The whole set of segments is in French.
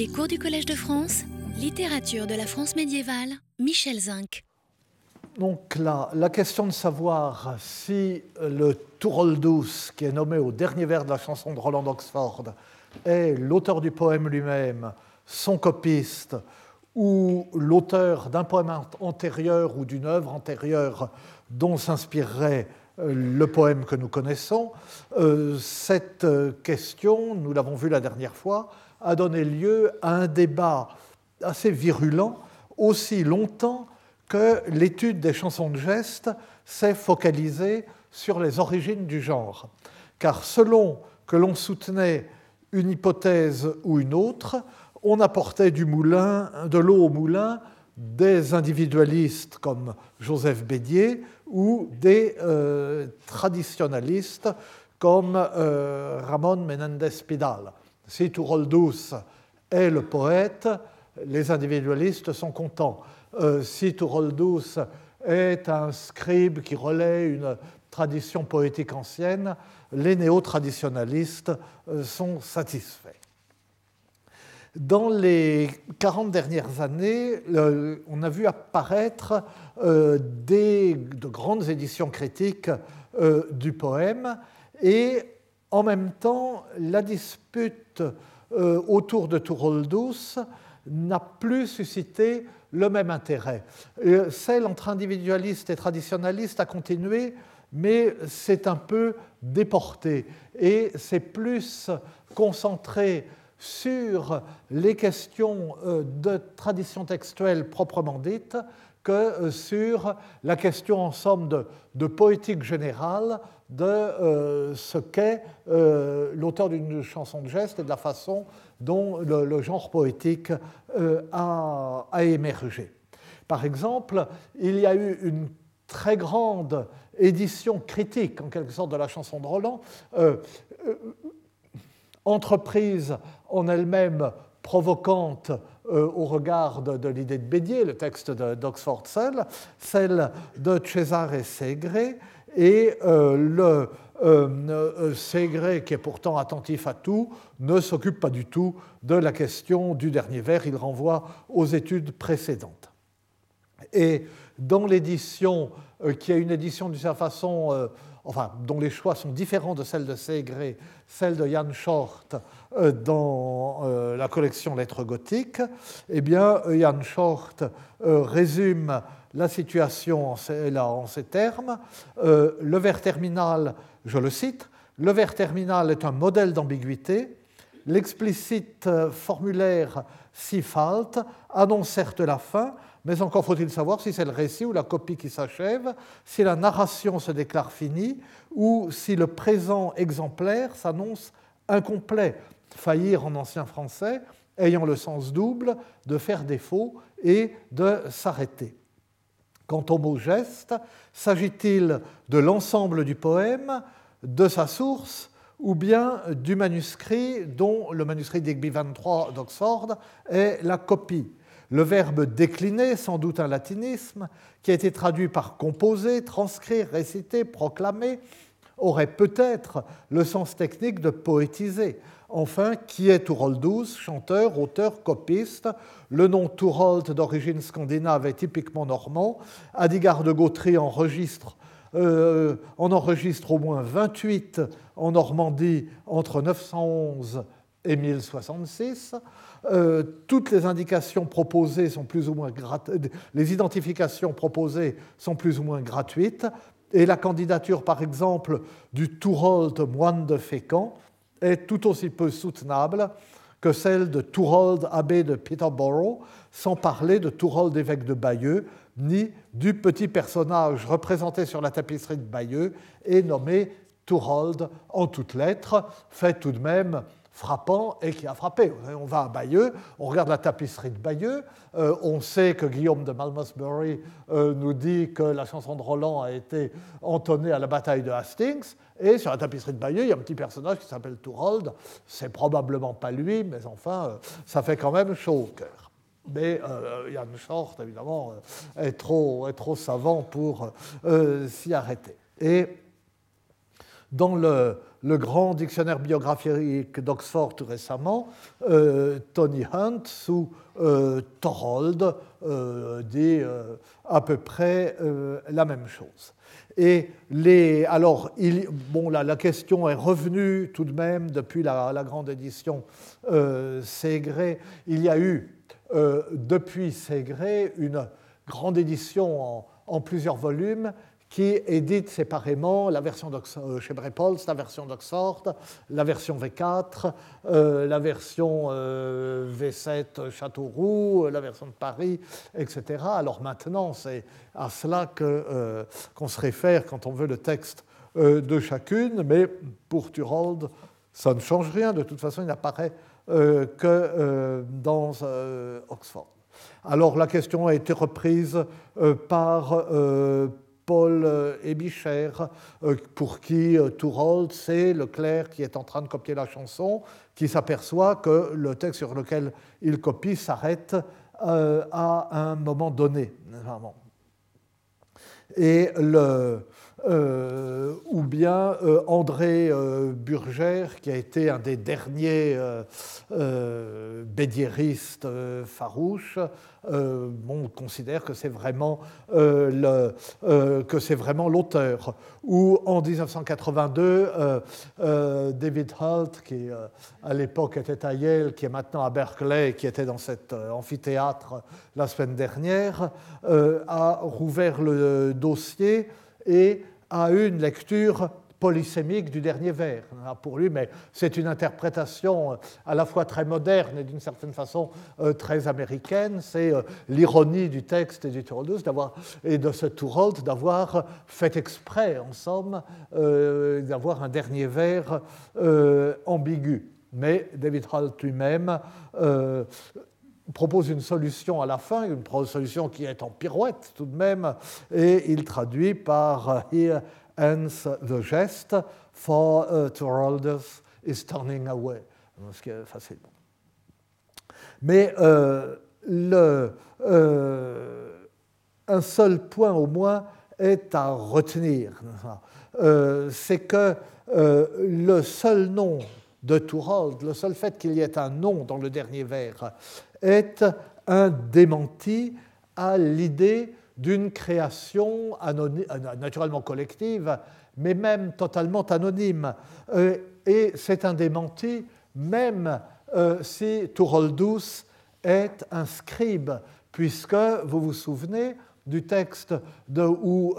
Les cours du Collège de France, littérature de la France médiévale, Michel Zinc. Donc la, la question de savoir si le Touroldus, qui est nommé au dernier vers de la chanson de Roland d'Oxford, est l'auteur du poème lui-même, son copiste, ou l'auteur d'un poème antérieur ou d'une œuvre antérieure dont s'inspirerait euh, le poème que nous connaissons, euh, cette question, nous l'avons vu la dernière fois, a donné lieu à un débat assez virulent aussi longtemps que l'étude des chansons de geste s'est focalisée sur les origines du genre. Car selon que l'on soutenait une hypothèse ou une autre, on apportait du moulin, de l'eau au moulin des individualistes comme Joseph Bédier ou des euh, traditionalistes comme euh, Ramon Menendez Pidal. Si Touroldus est le poète, les individualistes sont contents. Euh, si Touroldus est un scribe qui relaie une tradition poétique ancienne, les néo-traditionalistes sont satisfaits. Dans les 40 dernières années, on a vu apparaître euh, de grandes éditions critiques euh, du poème et en même temps, la dispute euh, autour de Touroldus n'a plus suscité le même intérêt. Celle entre individualistes et traditionalistes a continué, mais c'est un peu déporté et c'est plus concentré sur les questions euh, de tradition textuelle proprement dite que euh, sur la question en somme de, poétique générale de euh, ce qu'est l'auteur d'une chanson de geste et de la façon dont le, genre poétique a, a, émergé. Par exemple, il y a eu une très grande édition critique, en quelque sorte, de la chanson de Roland, entreprise en elle-même provocante euh, au regard de, l'idée de Bédier, le texte d'Oxford seul, celle de Cesare Segre, et euh, le euh, Segre, qui est pourtant attentif à tout, ne s'occupe pas du tout de la question du dernier vers, il renvoie aux études précédentes. Et dans l'édition, qui est une édition d'une certaine façon enfin, dont les choix sont différents de celle de Segré, celle de Jan Short euh, dans euh, la collection Lettres gothiques, eh bien, Jan Short euh, résume la situation en ces, en ces termes. le vers terminal, je le cite, le vers terminal est un modèle d'ambiguïté. L'explicite formulaire si falte annonce certes la fin, mais encore faut-il savoir si c'est le récit ou la copie qui s'achève, si la narration se déclare finie ou si le présent exemplaire s'annonce incomplet. Faillir en ancien français, ayant le sens double de faire défaut et de s'arrêter. Quant au mot geste, s'agit-il de l'ensemble du poème, de sa source, ou bien du manuscrit dont le manuscrit d'Igby 23 d'Oxford est la copie? Le verbe décliner, sans doute un latinisme, qui a été traduit par composer, transcrire, réciter, proclamer, aurait peut-être le sens technique de poétiser. Enfin, qui est Touroldus Chanteur, auteur, copiste. Le nom Tourold, d'origine scandinave, est typiquement normand. Adigard de Gautry enregistre, euh, en enregistre au moins 28 en Normandie entre 911 et 1066. Euh, toutes les indications proposées sont plus ou moins les identifications proposées sont plus ou moins gratuites, et la candidature, par exemple, du Tourold moine de Fécamp est tout aussi peu soutenable que celle de Tourold abbé de Peterborough, sans parler de Tourold évêque de Bayeux, ni du petit personnage représenté sur la tapisserie de Bayeux et nommé Tourold en toutes lettres, fait tout de même frappant et qui a frappé. On va à Bayeux, on regarde la tapisserie de Bayeux, euh, on sait que Guillaume de Malmesbury euh, nous dit que la chanson de Roland a été entonnée à la bataille de Hastings, et sur la tapisserie de Bayeux, il y a un petit personnage qui s'appelle Tourold. C'est probablement pas lui, mais enfin, euh, ça fait quand même chaud au cœur. Mais Yann Short, évidemment, est trop, est trop savant pour s'y arrêter. Et dans le le grand dictionnaire biographique d'Oxford tout récemment, Tony Hunt, sous Thorold, dit à peu près la même chose. Et les, alors, bon, la, question est revenue tout de même depuis la, grande édition euh, Ségré. Il y a eu, euh, depuis Ségré, une grande édition en plusieurs volumes qui édite séparément la version euh, chez Brepols, la version d'Oxford, la version V4, euh, la version euh, V7 Châteauroux, la version de Paris, etc. Alors maintenant, c'est à cela qu'on se réfère quand on veut le texte de chacune, mais pour Turold, ça ne change rien. De toute façon, il n'apparaît que dans Oxford. Alors la question a été reprise par Paul Ebicher, euh, euh, pour qui euh, Tourold, c'est le clerc qui est en train de copier la chanson, qui s'aperçoit que le texte sur lequel il copie s'arrête à un moment donné. Et le, euh, ou bien euh, André euh, Burgère, qui a été un des derniers bédiéristes farouches, on considère que c'est vraiment que c'est vraiment l'auteur. Ou en 1982, David Holt, qui à l'époque était à Yale, qui est maintenant à Berkeley, qui était dans cet amphithéâtre la semaine dernière, a rouvert le dossier et à une lecture polysémique du dernier vers pour lui, mais c'est une interprétation euh, à la fois très moderne et d'une certaine façon euh, très américaine. C'est euh, l'ironie du texte et du Turoldus et de ce Turold d'avoir fait exprès, en somme, d'avoir un dernier vers ambigu. Mais David Holt lui-même propose une solution à la fin, une solution qui est en pirouette tout de même, et il traduit par Here ends the geste, for uh, Turoldus is turning away. Ce qui est facile. Mais euh, euh, un seul point au moins est à retenir. Euh, c'est que euh, le seul nom de Turold, le seul fait qu'il y ait un nom dans le dernier vers, est un démenti à l'idée d'une création euh, naturellement collective, mais même totalement anonyme. Euh, et c'est un démenti même euh, si Turoldus est un scribe, puisque vous vous souvenez du texte de, où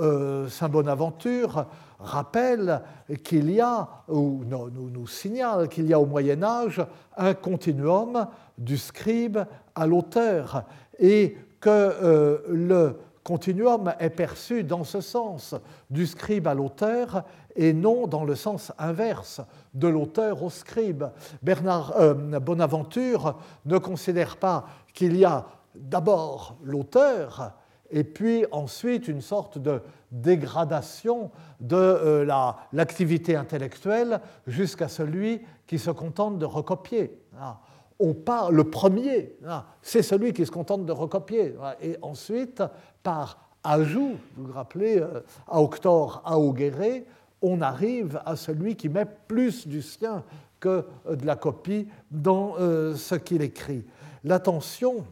Saint Bonaventure rappelle qu'il y a, ou nous, signale qu'il y a au Moyen Âge un continuum du scribe à l'auteur et que euh, le continuum est perçu dans ce sens, du scribe à l'auteur et non dans le sens inverse, de l'auteur au scribe. Bernard euh, Bonaventure ne considère pas qu'il y a d'abord l'auteur et puis ensuite une sorte de dégradation de euh, l'activité intellectuelle jusqu'à celui qui se contente de recopier. Ah on part, le premier, hein, c'est celui qui se contente de recopier. Et ensuite, par ajout, vous vous rappelez, euh, à Octor, à Augueré, on arrive à celui qui met plus du sien que de la copie dans euh, ce qu'il écrit. L'attention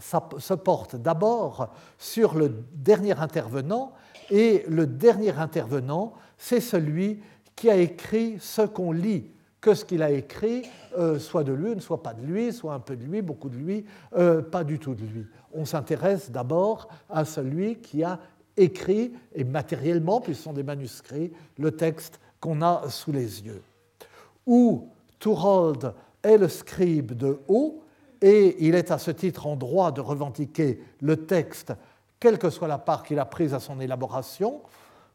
se porte d'abord sur le dernier intervenant, et le dernier intervenant, c'est celui qui a écrit ce qu'on lit que ce qu'il a écrit euh, soit de lui, ne soit pas de lui, soit un peu de lui, beaucoup de lui, euh, pas du tout de lui. On s'intéresse d'abord à celui qui a écrit, et matériellement, puisque ce sont des manuscrits, le texte qu'on a sous les yeux. Ou Tourold est le scribe de haut, et il est à ce titre en droit de revendiquer le texte, quelle que soit la part qu'il a prise à son élaboration,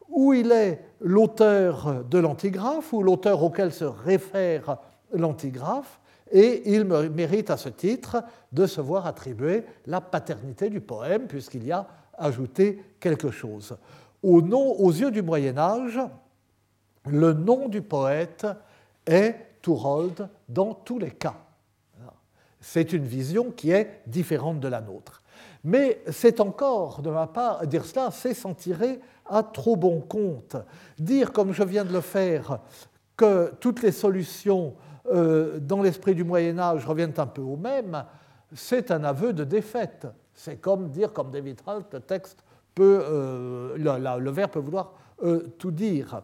où il est l'auteur de l'antigraphe ou l'auteur auquel se réfère l'antigraphe, et il mérite à ce titre de se voir attribuer la paternité du poème, puisqu'il y a ajouté quelque chose. Au nom, aux yeux du Moyen Âge, le nom du poète est Tourold dans tous les cas. C'est une vision qui est différente de la nôtre. Mais c'est encore, de ma part, dire cela, c'est s'en tirer à trop bon compte. Dire, comme je viens de le faire, que toutes les solutions dans l'esprit du Moyen Âge reviennent un peu au même, c'est un aveu de défaite. C'est comme dire, comme David Halt, le texte peut, le, le, vers peut vouloir tout dire.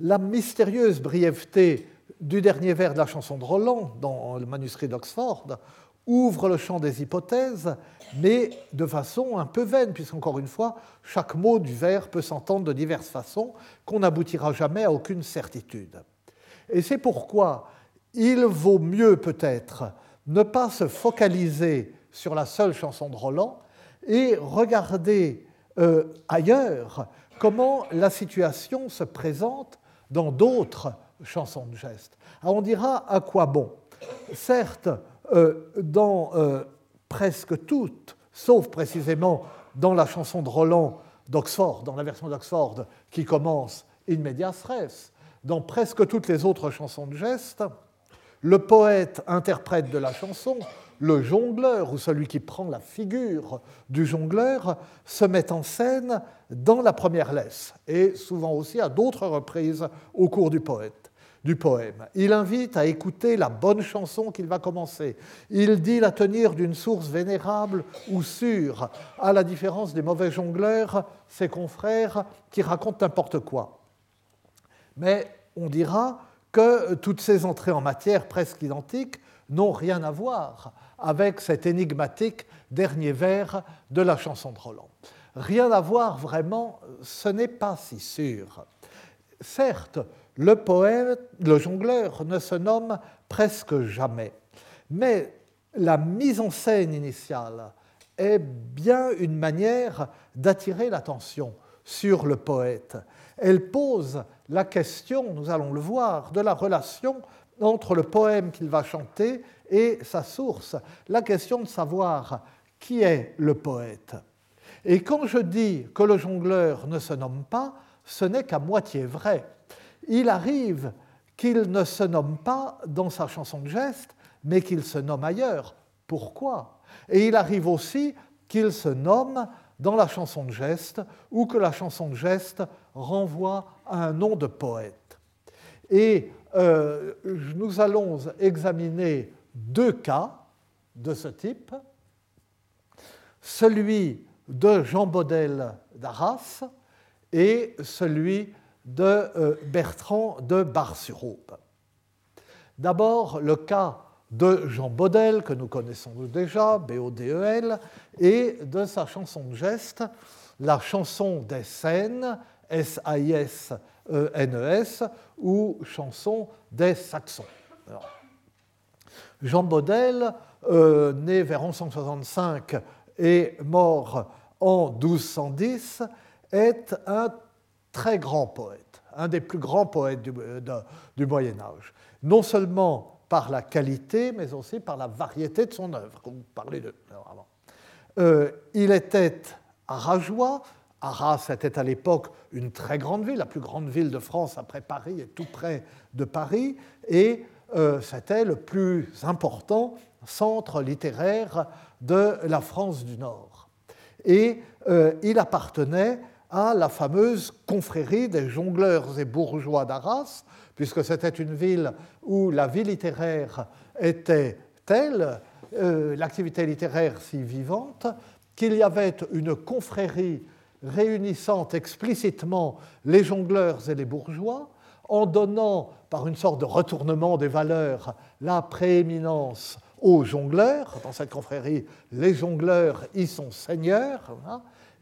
La mystérieuse brièveté du dernier vers de la chanson de Roland, dans le manuscrit d'Oxford, ouvre le champ des hypothèses, mais de façon un peu vaine, puisqu'encore une fois, chaque mot du vers peut s'entendre de diverses façons, qu'on n'aboutira jamais à aucune certitude. Et c'est pourquoi il vaut mieux peut-être ne pas se focaliser sur la seule chanson de Roland et regarder euh, ailleurs comment la situation se présente dans d'autres chansons de gestes. on dira à quoi bon? Certes, euh, dans euh, presque toutes, sauf précisément dans la chanson de Roland d'Oxford, dans la version d'Oxford qui commence In medias res, dans presque toutes les autres chansons de gestes, le poète interprète de la chanson, le jongleur ou celui qui prend la figure du jongleur se met en scène dans la première laisse et souvent aussi à d'autres reprises au cours du poète du poème. Il invite à écouter la bonne chanson qu'il va commencer. Il dit la tenir d'une source vénérable ou sûre, à la différence des mauvais jongleurs, ses confrères, qui racontent n'importe quoi. Mais on dira que toutes ces entrées en matière presque identiques n'ont rien à voir avec cet énigmatique dernier vers de la chanson de Roland. Rien à voir vraiment, ce n'est pas si sûr. Certes, le le jongleur, ne se nomme presque jamais, mais la mise en scène initiale est bien une manière d'attirer l'attention sur le poète. Elle pose la question, nous allons le voir, de la relation entre le poème qu'il va chanter et sa source, la question de savoir qui est le poète. Et quand je dis que le jongleur ne se nomme pas, ce n'est qu'à moitié vrai. Il arrive qu'il ne se nomme pas dans sa chanson de geste, mais qu'il se nomme ailleurs. Pourquoi? Et il arrive aussi qu'il se nomme dans la chanson de geste, ou que la chanson de geste renvoie à un nom de poète. Et euh, nous allons examiner deux cas de ce type, celui de Jean Baudel d'Arras et celui de euh, Bertrand de Bar-sur-Aube. D'abord, le cas de Jean Baudel, que nous connaissons déjà, B-O-D-E-L, et de sa chanson de geste, la chanson des scènes, S-A-I-S-N-E-S, e ou chanson des Saxons. Jean Baudel, euh, né vers 1165 et mort en 1210, est un très grand poète, un des plus grands poètes du, du Moyen Âge. Non seulement par la qualité, mais aussi par la variété de son œuvre, vous parlez de euh, il était arageois. Arras était à l'époque une très grande ville, la plus grande ville de France après Paris et tout près de Paris, et euh, c'était le plus important centre littéraire de la France du Nord. Et euh, il appartenait à la fameuse confrérie des jongleurs et bourgeois d'Arras, puisque c'était une ville où la vie littéraire était telle, euh, l'activité littéraire si vivante, qu'il y avait une confrérie réunissant explicitement les jongleurs et les bourgeois, en donnant, par une sorte de retournement des valeurs, la prééminence aux jongleurs. Dans cette confrérie, les jongleurs y sont seigneurs.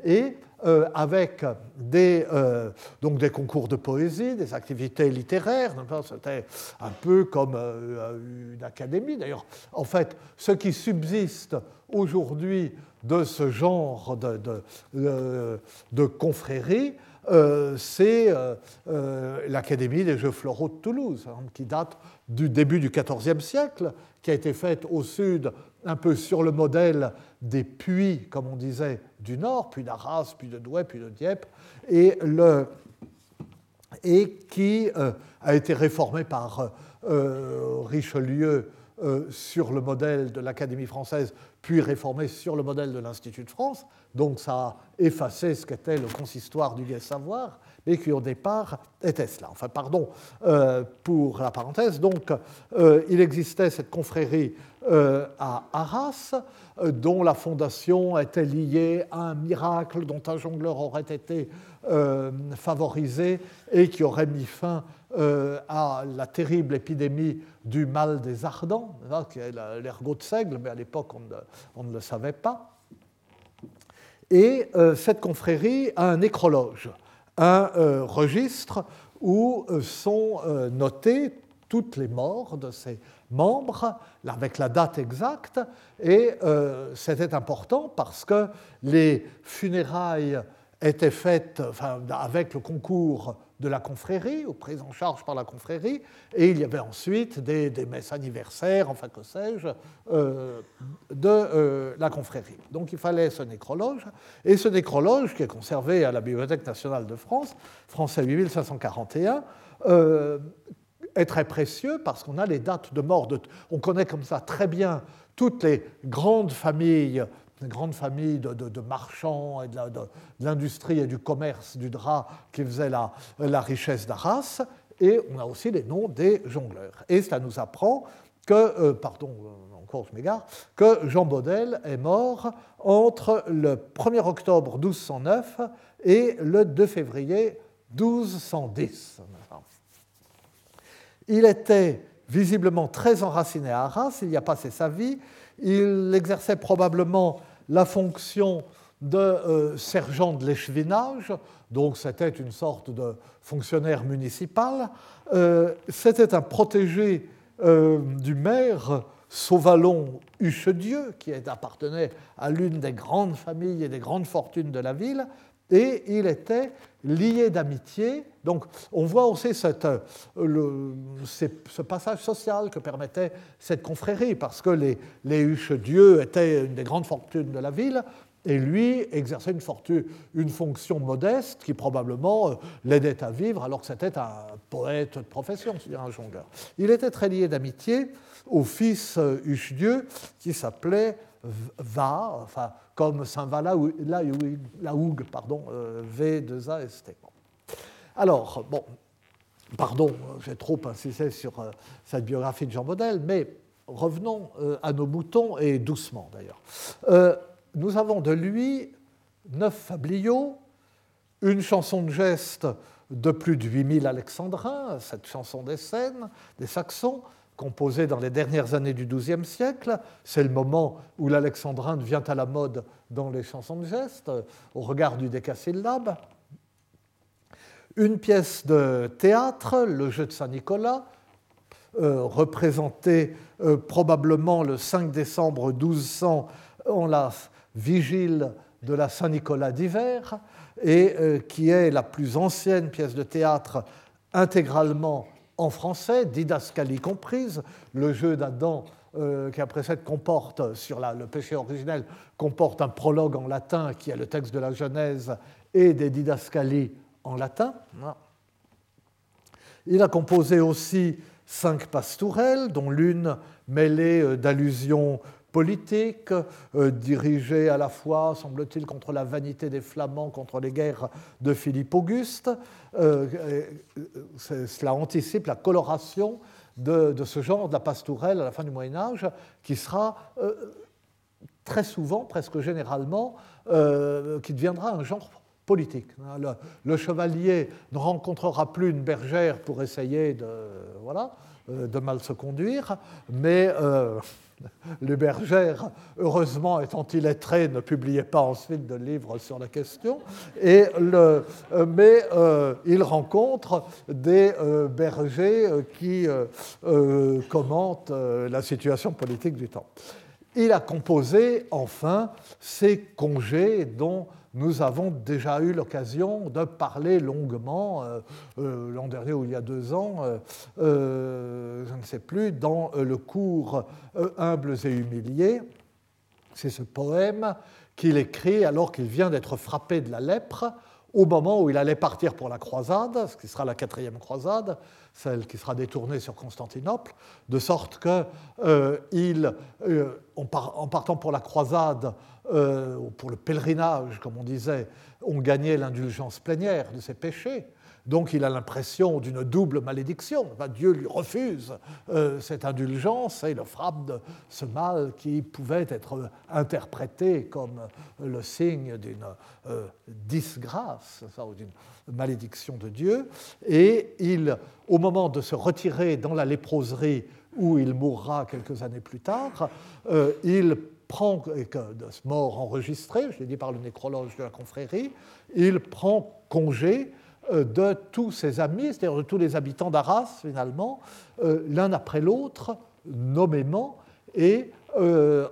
Et euh, avec des, euh, donc des concours de poésie, des activités littéraires. C'était un peu comme euh, une académie. D'ailleurs, en fait, ce qui subsiste aujourd'hui de ce genre de, confrérie, c'est l'Académie des Jeux floraux de Toulouse, hein, qui date du début du XIVe siècle, qui a été faite au sud un peu sur le modèle des puits, comme on disait, du nord, puis d'Arras, puis de Douai, puis de Dieppe, et, qui a été réformée par Richelieu sur le modèle de l'Académie française, puis réformé sur le modèle de l'Institut de France. Donc ça a effacé ce qu'était le consistoire du Gai Savoir, et qui au départ était cela. Enfin, pardon pour la parenthèse. Donc il existait cette confrérie à Arras, dont la fondation était liée à un miracle dont un jongleur aurait été favorisé et qui aurait mis fin euh, à la terrible épidémie du mal des ardents, hein, qui est l'ergot de seigle, mais à l'époque on, ne le savait pas. Et euh, cette confrérie a un nécrologe, un euh, registre où sont notés toutes les morts de ses membres, avec la date exacte, et c'était important parce que les funérailles étaient faites enfin, avec le concours de la confrérie, ou prise en charge par la confrérie, et il y avait ensuite des, messes anniversaires, enfin que sais-je, euh, de euh, la confrérie. Donc il fallait ce nécrologe, et ce nécrologe, qui est conservé à la Bibliothèque nationale de France, français 8541, euh, est très précieux parce qu'on a les dates de mort. On connaît comme ça très bien toutes les grandes familles une grande famille de, marchands et de l'industrie et du commerce du drap qui faisaient la, richesse d'Arras. Et on a aussi les noms des jongleurs. Et cela nous apprend que, euh, pardon, euh, encore je m'égare, que Jean Baudel est mort entre le 1er octobre 1209 et le 2 février 1210. Il était visiblement très enraciné à Arras, il y a passé sa vie, il exerçait probablement la fonction de euh, sergent de l'échevinage, donc c'était une sorte de fonctionnaire municipal. Euh, c'était un protégé euh, du maire Sauvalon Huchedieu, qui appartenait à l'une des grandes familles et des grandes fortunes de la ville, et il était lié d'amitié. Donc on voit aussi le, ce passage social que permettait cette confrérie, parce que les, les Huchedieu étaient une des grandes fortunes de la ville, et lui exerçait une, fortune, une fonction modeste qui probablement euh, l'aidait à vivre alors que c'était un poète de profession, c'est-à-dire un jongleur. Il était très lié d'amitié au fils euh, Huchedieu qui s'appelait Va, enfin comme la Hougue, pardon, euh, V, 2 A, S, T. Alors, bon, pardon, j'ai trop insisté sur euh, cette biographie de Jean Baudel, mais revenons euh, à nos moutons, et doucement d'ailleurs. nous avons de lui neuf fabliaux, une chanson de geste de plus de 8000 alexandrins, cette chanson des Scènes, des Saxons, composée dans les dernières années du XIIe siècle. C'est le moment où l'alexandrin devient à la mode dans les chansons de geste, au regard du décasyllabe. Une pièce de théâtre, le jeu de Saint-Nicolas, euh, représenté euh, probablement le 5 décembre 1200 en la vigile de la Saint-Nicolas d'hiver, et euh, qui est la plus ancienne pièce de théâtre intégralement en français, didascalie comprise. Le jeu d'Adam euh, qui après cette comporte, sur le péché originel, comporte un prologue en latin qui est le texte de la Genèse et des didascalies en latin. Il a composé aussi cinq pastourelles, dont l'une mêlée euh, d'allusions politique, euh, dirigée à la fois, semble-t-il, contre la vanité des Flamands, contre les guerres de Philippe Auguste. Euh, euh, cela anticipe la coloration de, ce genre de la pastourelle à la fin du Moyen Âge, qui sera très souvent, presque généralement, qui deviendra un genre politique. Le, chevalier ne rencontrera plus une bergère pour essayer de, voilà, de mal se conduire, mais les bergères, heureusement étant illettrées, ne publiaient pas ensuite de livres sur la question, euh, mais euh, il rencontre des euh, bergers qui commentent la situation politique du temps. Il a composé enfin ces congés dont nous avons déjà eu l'occasion de parler longuement euh, euh, l'an dernier ou il y a deux ans, euh, je ne sais plus, dans le cours Humbles et humiliés. C'est ce poème qu'il écrit alors qu'il vient d'être frappé de la lèpre au moment où il allait partir pour la croisade, ce qui sera la quatrième croisade, celle qui sera détournée sur Constantinople, de sorte que euh, euh, en partant pour la croisade, euh, pour le pèlerinage, comme on disait, on gagnait l'indulgence plénière de ses péchés. Donc il a l'impression d'une double malédiction. Dieu lui refuse euh, cette indulgence et le frappe de ce mal qui pouvait être interprété comme le signe d'une euh, disgrâce ou d'une malédiction de Dieu. Et il, au moment de se retirer dans la léproserie où il mourra quelques années plus tard, euh, il prend, de ce mort enregistré, je l'ai dit par le nécrologe de la confrérie, il prend congé euh, de tous ses amis, c'est-à-dire de tous les habitants d'Arras, finalement, euh, l'un après l'autre, nommément, et euh,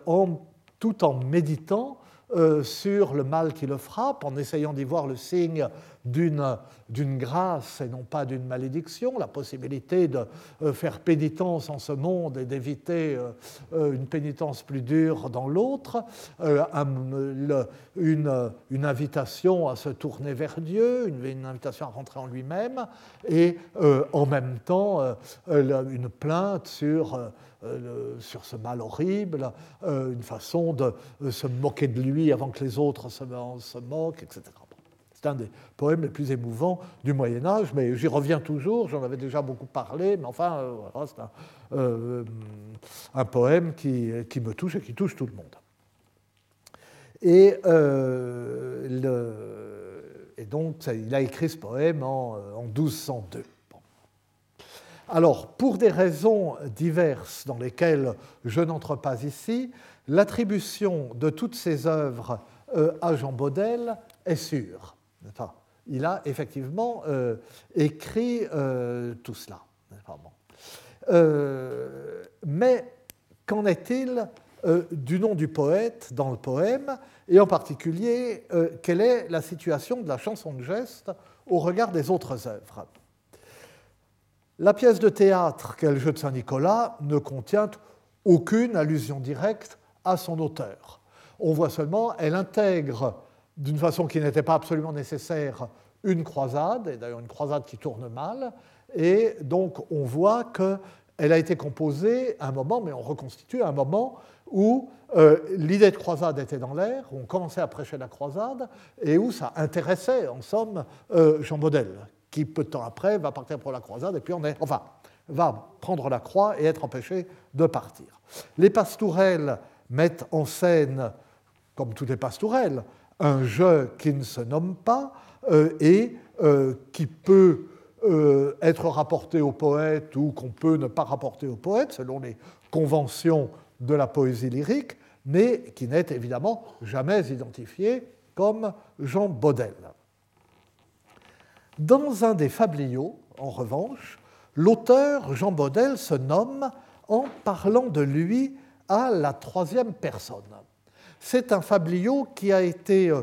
tout en méditant euh, sur le mal qui le frappe, en essayant d'y voir le signe d'une grâce et non pas d'une malédiction, la possibilité de euh, faire pénitence en ce monde et d'éviter euh, une pénitence plus dure dans l'autre, une, invitation à se tourner vers Dieu, une, invitation à rentrer en lui-même, et en même temps une plainte sur euh, ce mal horrible, euh, une façon de euh, se moquer de lui avant que les autres se, moquent, etc. C'est un des poèmes les plus émouvants du Moyen Âge, mais j'y reviens toujours, j'en avais déjà beaucoup parlé, mais enfin, c'est un, poème qui, me touche et qui touche tout le monde. Et, donc, il a écrit ce poème en, en 1202. Alors, pour des raisons diverses dans lesquelles je n'entre pas ici, l'attribution de toutes ces œuvres euh, à Jean Baudel est sûre. Il a effectivement euh, écrit euh, tout cela. mais qu'en est-il du nom du poète dans le poème, et en particulier, quelle est la situation de la chanson de geste au regard des autres œuvres? La pièce de théâtre qu'est le jeu de Saint-Nicolas ne contient aucune allusion directe à son auteur. On voit seulement, elle intègre d'une façon qui n'était pas absolument nécessaire une croisade, et d'ailleurs une croisade qui tourne mal, et donc on voit qu'elle a été composée à un moment, mais on reconstitue à un moment où euh, l'idée de croisade était dans l'air, où on commençait à prêcher la croisade, et où ça intéressait en somme euh, Jean Baudel, qui peu de temps après va partir pour la croisade, et puis on est, enfin, va prendre la croix et être empêché de partir. Les pastourelles mettent en scène, comme toutes les pastourelles, un jeu qui ne se nomme pas euh, et euh, qui peut euh, être rapporté au poète ou qu'on peut ne pas rapporter au poète selon les conventions de la poésie lyrique, mais qui n'est évidemment jamais identifié comme Jean Baudel. Dans un des fabliaux, en revanche, l'auteur Jean Baudel se nomme en parlant de lui à la troisième personne. C'est un fabliau qui a été euh,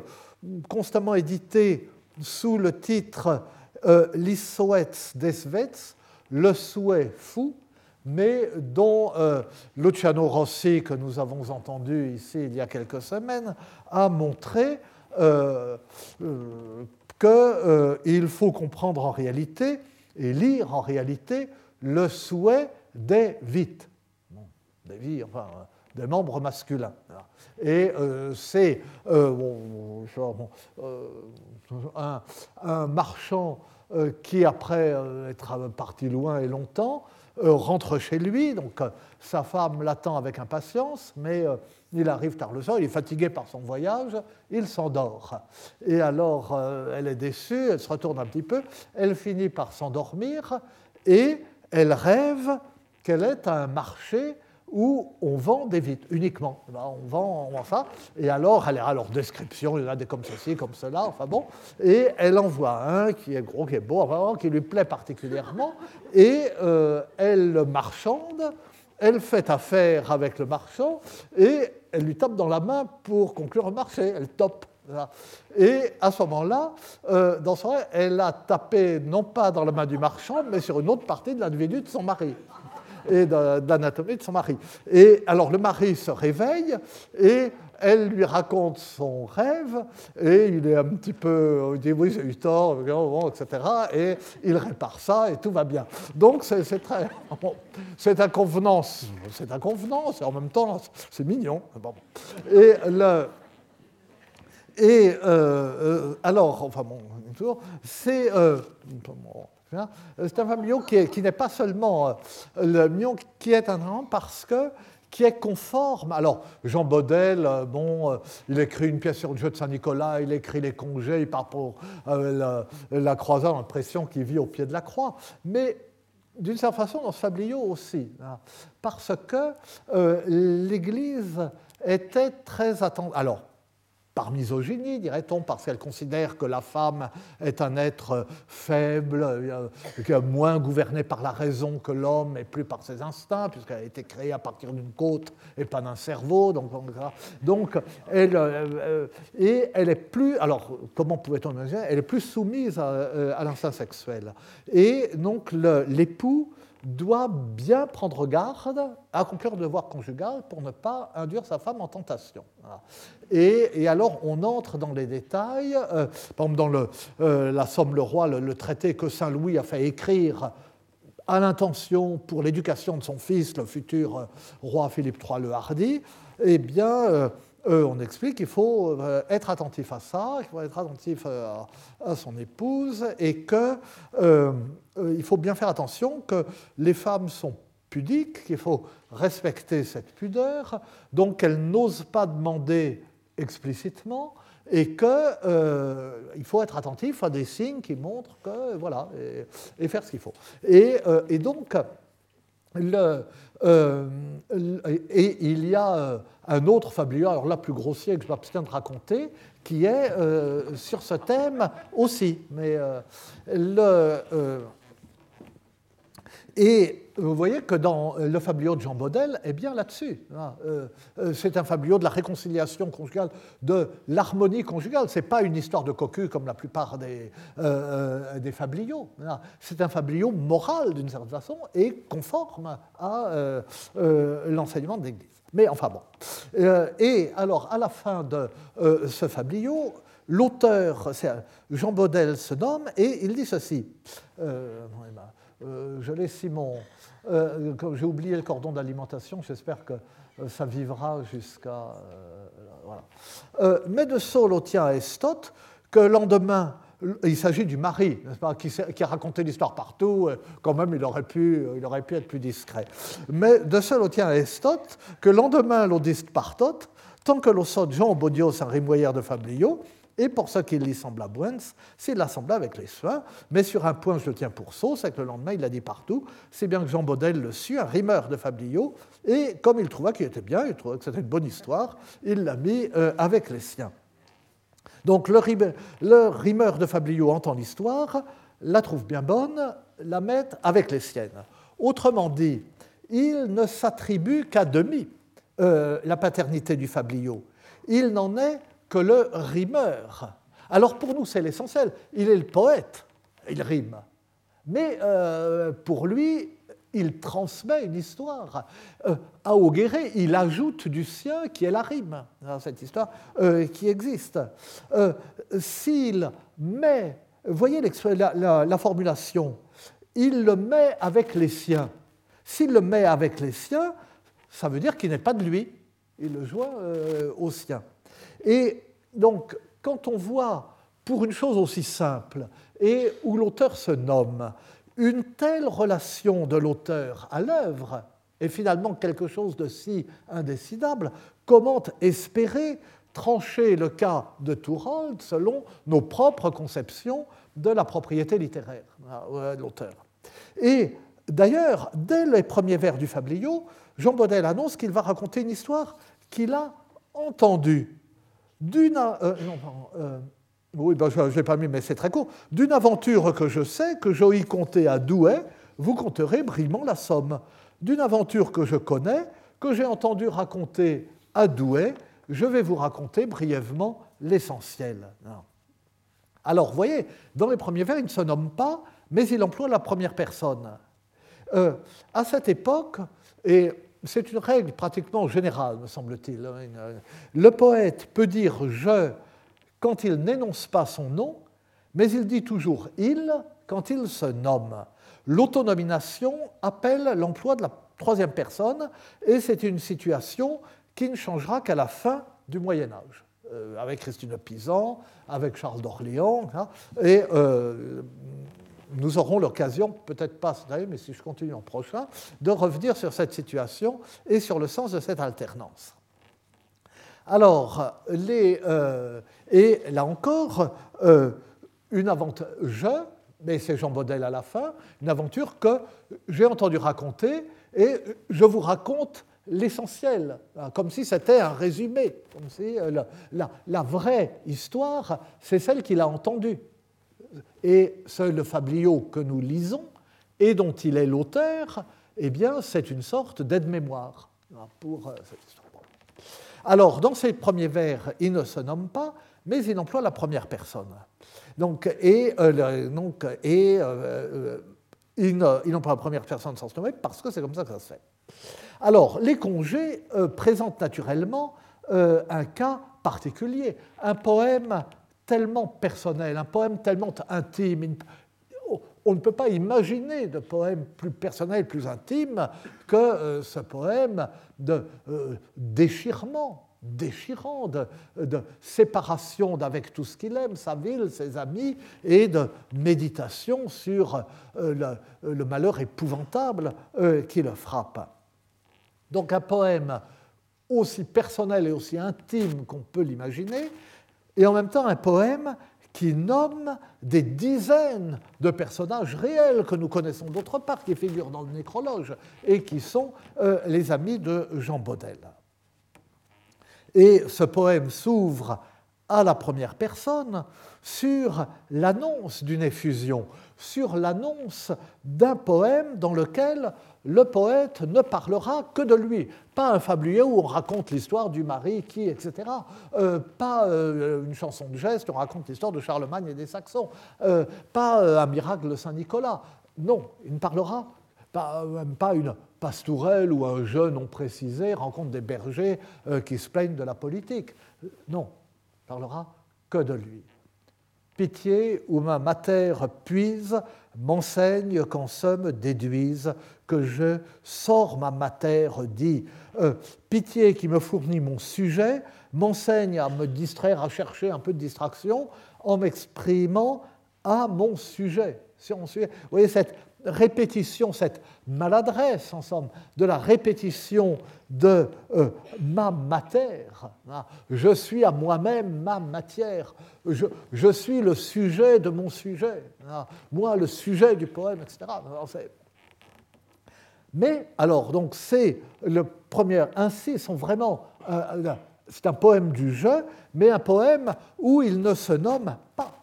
constamment édité sous le titre euh, des Svets, le souhait fou, mais dont euh, Luciano Rossi, que nous avons entendu ici il y a quelques semaines, a montré euh, qu'il faut comprendre en réalité et lire en réalité le souhait des vites, des membres masculins. Et euh, c'est euh, un, un, marchand qui, après être parti loin et longtemps, rentre chez lui, donc sa femme l'attend avec impatience, mais il arrive tard le soir, il est fatigué par son voyage, il s'endort. Et alors, euh, elle est déçue, elle se retourne un petit peu, elle finit par s'endormir. Et elle rêve qu'elle est à un marché où on vend des vitres uniquement. Eh ben, on vend, on ça. Et alors, elle a leur description, il y en a des comme ceci, comme cela, enfin bon. Et elle en voit un qui est gros, qui est beau, qui lui plaît particulièrement. Et euh, elle le marchande, elle fait affaire avec le marchand et elle lui tape dans la main pour conclure un marché. Elle tope. Et à ce moment-là, euh, dans son rêve, elle a tapé non pas dans la main du marchand, mais sur une autre partie de l'individu de son mari. Et de, l'anatomie de son mari. Et alors le mari se réveille et elle lui raconte son rêve et il est un petit peu, il dit oui j'ai eu tort, etc. Et il répare ça et tout va bien. Donc c'est très, c'est un convenance, c'est un convenance et en même temps c'est mignon. Et le, et euh, euh, alors, enfin bon, c'est euh, c'est un familier qui, n'est pas seulement le mion qui est un parce que qui est conforme. Alors, Jean Baudel, bon, il écrit une pièce sur le jeu de Saint-Nicolas, il écrit les congés, il part pour la, croisade, l'impression qu'il vit au pied de la croix. Mais d'une certaine façon, dans ce aussi, hein, parce que l'Église était très attentive. Alors, par misogynie, dirait-on, parce qu'elle considère que la femme est un être faible, euh, moins gouverné par la raison que l'homme et plus par ses instincts, puisqu'elle a été créée à partir d'une côte et pas d'un cerveau. Donc, elle, euh, euh, et elle est plus, alors comment pouvait-on elle est plus soumise à, à l'instinct sexuel. Et donc l'époux doit bien prendre garde à accomplir le devoir conjugal pour ne pas induire sa femme en tentation. Et, alors on entre dans les détails, euh, par exemple dans euh, la Somme le Roi, le, traité que Saint Louis a fait écrire à l'intention pour l'éducation de son fils, le futur euh, roi Philippe III le Hardi, eh bien, on explique qu'il faut être attentif à ça, qu'il faut être attentif à, son épouse, et qu'il faut bien faire attention que les femmes sont pudiques, qu'il faut respecter cette pudeur, donc qu'elles n'osent pas demander explicitement et qu'il euh, faut être attentif à des signes qui montrent que voilà et, faire ce qu'il faut. Et, euh, et donc euh, et il y a un autre fabliau, alors là plus grossier que je m'abstiens de raconter, qui est sur ce thème aussi. Mais le, et vous voyez que dans le fabliau de Jean Baudel est bien là-dessus. Hein. Euh, euh, c'est un fabliau de la réconciliation conjugale, de l'harmonie conjugale. Ce n'est pas une histoire de cocu comme la plupart des, euh, fabliaux. Hein. C'est un fabliau moral d'une certaine façon et conforme à l'enseignement de l'Église. Mais enfin bon. et alors, à la fin de ce fabliau, l'auteur, Jean Baudel se nomme et il dit ceci. Euh, je laisse Simon. Euh, j'ai oublié le cordon d'alimentation, j'espère que euh, ça vivra jusqu'à. voilà. mais de Saul tient à Estot que le lendemain, il s'agit du mari, pas, qui, a raconté l'histoire partout, quand même il aurait, pu, il aurait pu être plus discret. Mais de Saul tient à Estot que le lendemain l'odiste partot, tant que l'on sort Jean Bodios un rimoyère de Fablio, et pour ce qui lui semble à Bruens, c'est l'assembler avec les soins. Mais sur un point, je le tiens pour sauce, c'est que le lendemain, il l'a dit partout. C'est bien que Jean Baudel le sut, un rimeur de Fabliau. Et comme il trouva qu'il était bien, il trouvait que c'était une bonne histoire, il l'a mis euh, avec les siens. Donc le, rimeur de Fabliau entend l'histoire, la trouve bien bonne, la met avec les siennes. Autrement dit, il ne s'attribue qu'à demi euh, la paternité du Fabliau. Il n'en est que le rimeur. Alors pour nous, c'est l'essentiel. Il est le poète, il rime. Mais euh, pour lui, il transmet une histoire. Euh, il ajoute du sien qui est la rime dans cette histoire euh, qui existe. S'il met, voyez la, formulation, il le met avec les siens. S'il le met avec les siens, ça veut dire qu'il n'est pas de lui. Il le joint aux siens. Et donc, quand on voit, pour une chose aussi simple, et où l'auteur se nomme, une telle relation de l'auteur à l'œuvre est finalement quelque chose de si indécidable, comment espérer trancher le cas de Tourold selon nos propres conceptions de la propriété littéraire euh, de l'auteur. Et d'ailleurs, dès les premiers vers du Fabliau, Jean Baudel annonce qu'il va raconter une histoire qu'il a entendue d'une. Aventure que je sais, que j'ois compter à Douai, vous compterez brillamment la somme. D'une aventure que je connais, que j'ai entendu raconter à Douai, je vais vous raconter brièvement l'essentiel. Alors, voyez, dans les premiers vers, il ne se nomme pas, mais il emploie la première personne. Euh, à cette époque, et c'est une règle pratiquement générale, me semble-t-il, hein, le poète peut dire je quand il n'énonce pas son nom, mais il dit toujours il quand il se nomme. L'autonomination appelle l'emploi de la troisième personne, et c'est une situation qui ne changera qu'à la fin du Moyen Âge, euh, avec Christine Pisan, avec Charles d'Orléans, hein, euh, nous aurons l'occasion, peut-être pas cette mais si je continue en prochain, de revenir sur cette situation et sur le sens de cette alternance. Alors, les, euh, et là encore, une aventure, je, mais c'est Jean Baudel à la fin, une aventure que j'ai entendu raconter et je vous raconte l'essentiel, hein, comme si c'était un résumé, comme si euh, la, vraie histoire, c'est celle qu'il a entendue. Et c'est le fabliau que nous lisons et dont il est l'auteur, eh bien, c'est une sorte d'aide-mémoire pour euh. Alors, dans ces premiers vers, il ne se nomme pas, mais il emploie la première personne. Donc, et, euh, donc, et il n'emploie la première personne sans se nommer parce que c'est comme ça que ça se fait. Alors, les congés euh, présentent naturellement euh, un cas particulier, un poème tellement personnel, un poème tellement intime. On ne peut pas imaginer de poème plus personnel, plus intime que euh, ce poème de déchirement, déchirant, de, séparation d'avec tout ce qu'il aime, sa ville, ses amis, et de méditation sur le, le, malheur épouvantable qui le frappe. Donc un poème aussi personnel et aussi intime qu'on peut l'imaginer, et en même temps un poème qui nomme des dizaines de personnages réels que nous connaissons d'autre part, qui figurent dans le nécrologe, et qui sont euh, les amis de Jean Baudel. Et ce poème s'ouvre à la première personne sur l'annonce d'une effusion, sur l'annonce d'un poème dans lequel le poète ne parlera que de lui. Pas un fabliau où on raconte l'histoire du mari qui, etc. Euh, pas euh, une chanson de geste où on raconte l'histoire de Charlemagne et des Saxons. Euh, pas un miracle de Saint-Nicolas. Non, il ne parlera pas, une pastourelle ou un jeune non précisé rencontre des bergers qui se plaignent de la politique. Non, il parlera que de lui. Pitié où ma mater puise, m'enseigne qu'en somme déduise que je sors ma matière, dit euh, Pitié qui me fournit mon sujet, m'enseigne à me distraire, à chercher un peu de distraction en m'exprimant à mon sujet. Vous voyez cette répétition, cette maladresse, en somme, de la répétition de euh, ma matière. Hein. Je suis à moi-même ma matière. Je, je, suis le sujet de mon sujet. Hein. Moi, le sujet du poème, etc. Mais alors, donc, c'est le premier. Ainsi, sont vraiment. Euh, euh, c'est un poème du jeu, mais un poème où il ne se nomme pas.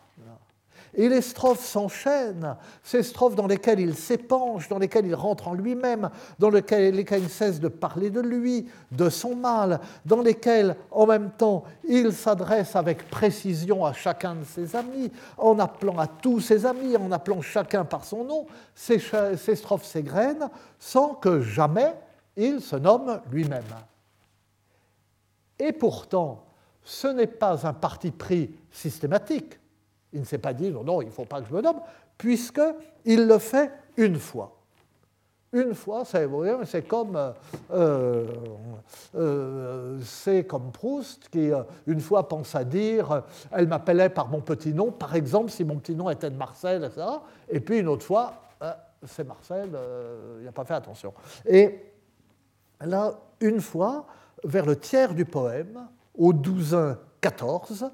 Et les strophes s'enchaînent, ces strophes dans lesquelles il s'épanche, dans lesquelles il rentre en lui-même, dans lesquelles, il cesse de parler de lui, de son mal, dans lesquelles, en même temps, il s'adresse avec précision à chacun de ses amis, en appelant à tous ses amis, en appelant chacun par son nom, ces, ces strophes s'égrènent sans que jamais il se nomme lui-même. Et pourtant, ce n'est pas un parti pris systématique il ne s'est pas dit non, non, il ne faut pas que je me nomme, puisqu'il le fait une fois. Une fois, c'est comme, euh, euh, c'est comme Proust qui, euh, une fois, pense à dire Elle m'appelait par mon petit nom, par exemple, si mon petit nom était de Marcel, etc. Et puis une autre fois, c'est Marcel, il n'a pas fait attention. Et là, une fois, vers le tiers du poème, au 12 14,